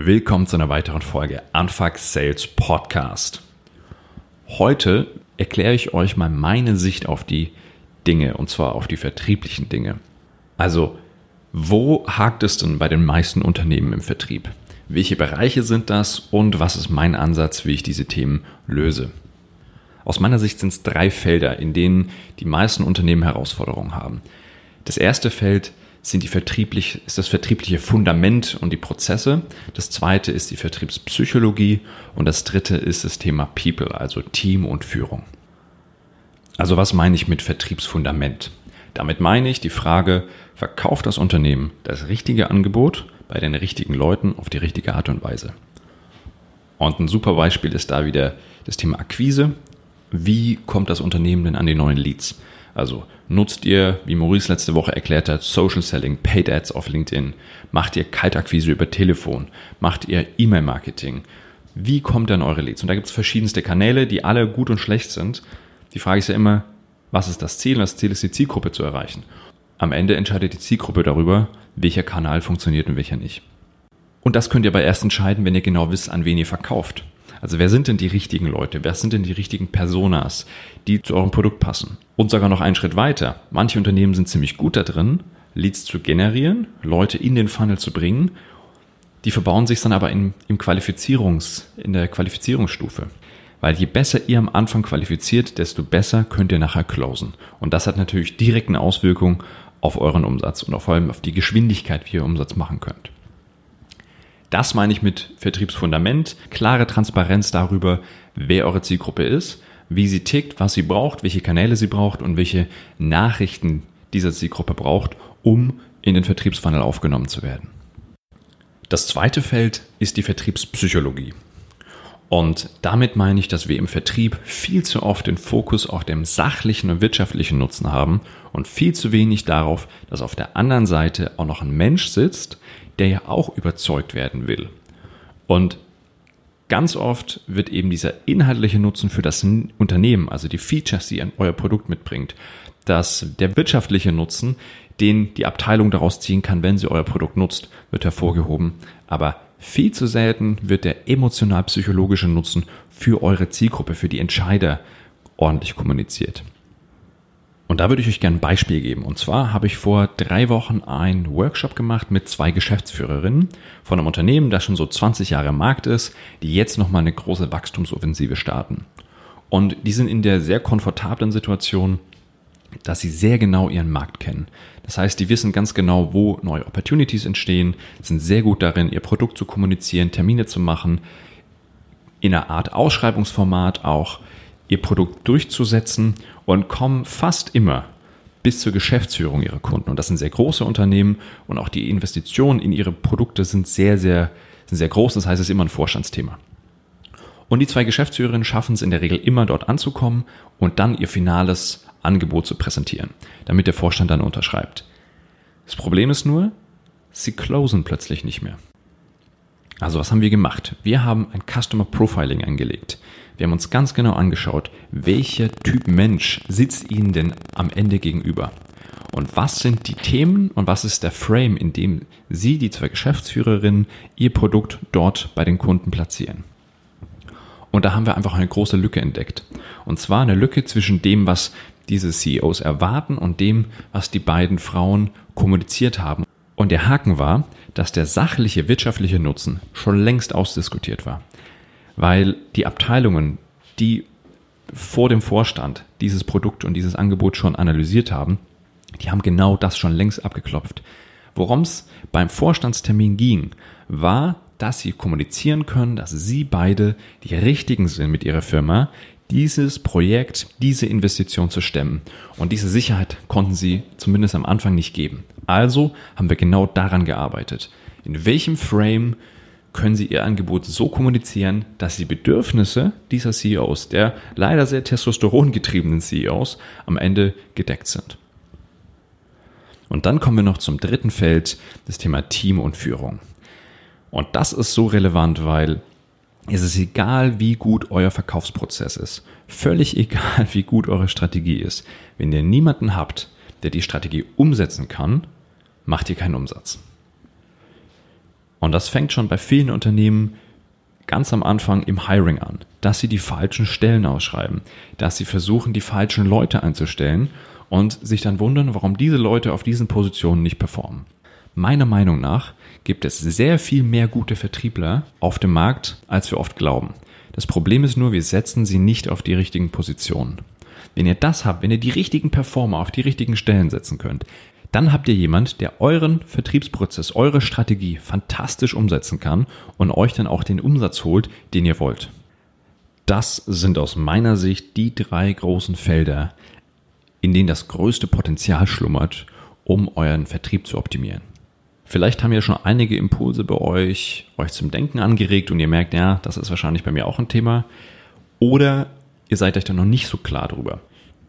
Willkommen zu einer weiteren Folge Anfuck Sales Podcast. Heute erkläre ich euch mal meine Sicht auf die Dinge und zwar auf die vertrieblichen Dinge. Also, wo hakt es denn bei den meisten Unternehmen im Vertrieb? Welche Bereiche sind das und was ist mein Ansatz, wie ich diese Themen löse? Aus meiner Sicht sind es drei Felder, in denen die meisten Unternehmen Herausforderungen haben. Das erste Feld sind die vertrieblich, ist das vertriebliche Fundament und die Prozesse. Das zweite ist die Vertriebspsychologie und das dritte ist das Thema People, also Team und Führung. Also was meine ich mit Vertriebsfundament? Damit meine ich die Frage, verkauft das Unternehmen das richtige Angebot bei den richtigen Leuten auf die richtige Art und Weise? Und ein super Beispiel ist da wieder das Thema Akquise. Wie kommt das Unternehmen denn an die neuen Leads? Also nutzt ihr, wie Maurice letzte Woche erklärt hat, Social Selling, Paid Ads auf LinkedIn? Macht ihr Kaltakquise über Telefon? Macht ihr E-Mail-Marketing? Wie kommt dann eure Leads? Und da gibt es verschiedenste Kanäle, die alle gut und schlecht sind. Die Frage ist ja immer, was ist das Ziel? Und das Ziel ist, die Zielgruppe zu erreichen. Am Ende entscheidet die Zielgruppe darüber, welcher Kanal funktioniert und welcher nicht. Und das könnt ihr aber erst entscheiden, wenn ihr genau wisst, an wen ihr verkauft. Also wer sind denn die richtigen Leute? Wer sind denn die richtigen Personas, die zu eurem Produkt passen? Und sogar noch einen Schritt weiter. Manche Unternehmen sind ziemlich gut da drin, Leads zu generieren, Leute in den Funnel zu bringen. Die verbauen sich dann aber in, im Qualifizierungs, in der Qualifizierungsstufe. Weil je besser ihr am Anfang qualifiziert, desto besser könnt ihr nachher closen. Und das hat natürlich direkt eine Auswirkung auf euren Umsatz und vor allem auf die Geschwindigkeit, wie ihr Umsatz machen könnt. Das meine ich mit Vertriebsfundament, klare Transparenz darüber, wer eure Zielgruppe ist, wie sie tickt, was sie braucht, welche Kanäle sie braucht und welche Nachrichten diese Zielgruppe braucht, um in den Vertriebsfunnel aufgenommen zu werden. Das zweite Feld ist die Vertriebspsychologie. Und damit meine ich, dass wir im Vertrieb viel zu oft den Fokus auf dem sachlichen und wirtschaftlichen Nutzen haben und viel zu wenig darauf, dass auf der anderen Seite auch noch ein Mensch sitzt, der ja auch überzeugt werden will. Und ganz oft wird eben dieser inhaltliche Nutzen für das Unternehmen, also die Features, die euer Produkt mitbringt, dass der wirtschaftliche Nutzen, den die Abteilung daraus ziehen kann, wenn sie euer Produkt nutzt, wird hervorgehoben. Aber viel zu selten wird der emotional-psychologische Nutzen für eure Zielgruppe, für die Entscheider ordentlich kommuniziert. Und da würde ich euch gerne ein Beispiel geben. Und zwar habe ich vor drei Wochen einen Workshop gemacht mit zwei Geschäftsführerinnen von einem Unternehmen, das schon so 20 Jahre im Markt ist, die jetzt nochmal eine große Wachstumsoffensive starten. Und die sind in der sehr komfortablen Situation, dass sie sehr genau ihren Markt kennen. Das heißt, die wissen ganz genau, wo neue Opportunities entstehen, sind sehr gut darin, ihr Produkt zu kommunizieren, Termine zu machen, in einer Art Ausschreibungsformat auch ihr Produkt durchzusetzen und kommen fast immer bis zur Geschäftsführung ihrer Kunden. Und das sind sehr große Unternehmen und auch die Investitionen in ihre Produkte sind sehr, sehr, sind sehr groß. Das heißt, es ist immer ein Vorstandsthema. Und die zwei Geschäftsführerinnen schaffen es in der Regel immer dort anzukommen und dann ihr finales Angebot zu präsentieren, damit der Vorstand dann unterschreibt. Das Problem ist nur, sie closen plötzlich nicht mehr. Also was haben wir gemacht? Wir haben ein Customer Profiling angelegt. Wir haben uns ganz genau angeschaut, welcher Typ Mensch sitzt Ihnen denn am Ende gegenüber? Und was sind die Themen und was ist der Frame, in dem Sie, die zwei Geschäftsführerinnen, Ihr Produkt dort bei den Kunden platzieren? Und da haben wir einfach eine große Lücke entdeckt. Und zwar eine Lücke zwischen dem, was diese CEOs erwarten und dem, was die beiden Frauen kommuniziert haben. Und der Haken war, dass der sachliche wirtschaftliche Nutzen schon längst ausdiskutiert war weil die Abteilungen, die vor dem Vorstand dieses Produkt und dieses Angebot schon analysiert haben, die haben genau das schon längst abgeklopft. Worum es beim Vorstandstermin ging, war, dass sie kommunizieren können, dass sie beide die richtigen sind mit ihrer Firma, dieses Projekt, diese Investition zu stemmen. Und diese Sicherheit konnten sie zumindest am Anfang nicht geben. Also haben wir genau daran gearbeitet. In welchem Frame können sie ihr Angebot so kommunizieren, dass die Bedürfnisse dieser CEOs, der leider sehr testosterongetriebenen CEOs, am Ende gedeckt sind. Und dann kommen wir noch zum dritten Feld, das Thema Team und Führung. Und das ist so relevant, weil es ist egal, wie gut euer Verkaufsprozess ist. Völlig egal, wie gut eure Strategie ist. Wenn ihr niemanden habt, der die Strategie umsetzen kann, macht ihr keinen Umsatz. Und das fängt schon bei vielen Unternehmen ganz am Anfang im Hiring an, dass sie die falschen Stellen ausschreiben, dass sie versuchen, die falschen Leute einzustellen und sich dann wundern, warum diese Leute auf diesen Positionen nicht performen. Meiner Meinung nach gibt es sehr viel mehr gute Vertriebler auf dem Markt, als wir oft glauben. Das Problem ist nur, wir setzen sie nicht auf die richtigen Positionen. Wenn ihr das habt, wenn ihr die richtigen Performer auf die richtigen Stellen setzen könnt, dann habt ihr jemand, der euren Vertriebsprozess, eure Strategie fantastisch umsetzen kann und euch dann auch den Umsatz holt, den ihr wollt. Das sind aus meiner Sicht die drei großen Felder, in denen das größte Potenzial schlummert, um euren Vertrieb zu optimieren. Vielleicht haben ja schon einige Impulse bei euch, euch zum Denken angeregt und ihr merkt, ja, das ist wahrscheinlich bei mir auch ein Thema. Oder ihr seid euch da noch nicht so klar drüber.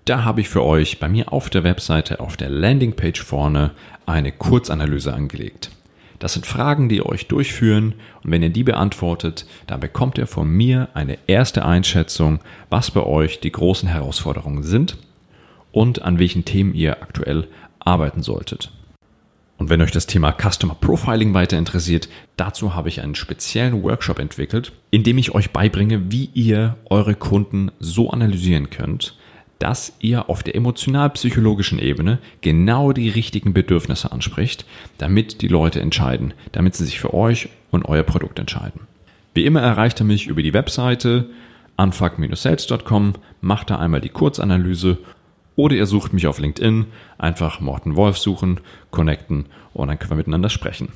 Da habe ich für euch bei mir auf der Webseite auf der Landingpage vorne eine Kurzanalyse angelegt. Das sind Fragen, die euch durchführen und wenn ihr die beantwortet, dann bekommt ihr von mir eine erste Einschätzung, was bei euch die großen Herausforderungen sind und an welchen Themen ihr aktuell arbeiten solltet. Und wenn euch das Thema Customer Profiling weiter interessiert, dazu habe ich einen speziellen Workshop entwickelt, in dem ich euch beibringe, wie ihr eure Kunden so analysieren könnt, dass ihr auf der emotional-psychologischen Ebene genau die richtigen Bedürfnisse anspricht, damit die Leute entscheiden, damit sie sich für euch und euer Produkt entscheiden. Wie immer erreicht ihr mich über die Webseite unfuck-sales.com, macht da einmal die Kurzanalyse oder ihr sucht mich auf LinkedIn, einfach Morten Wolf suchen, connecten und dann können wir miteinander sprechen.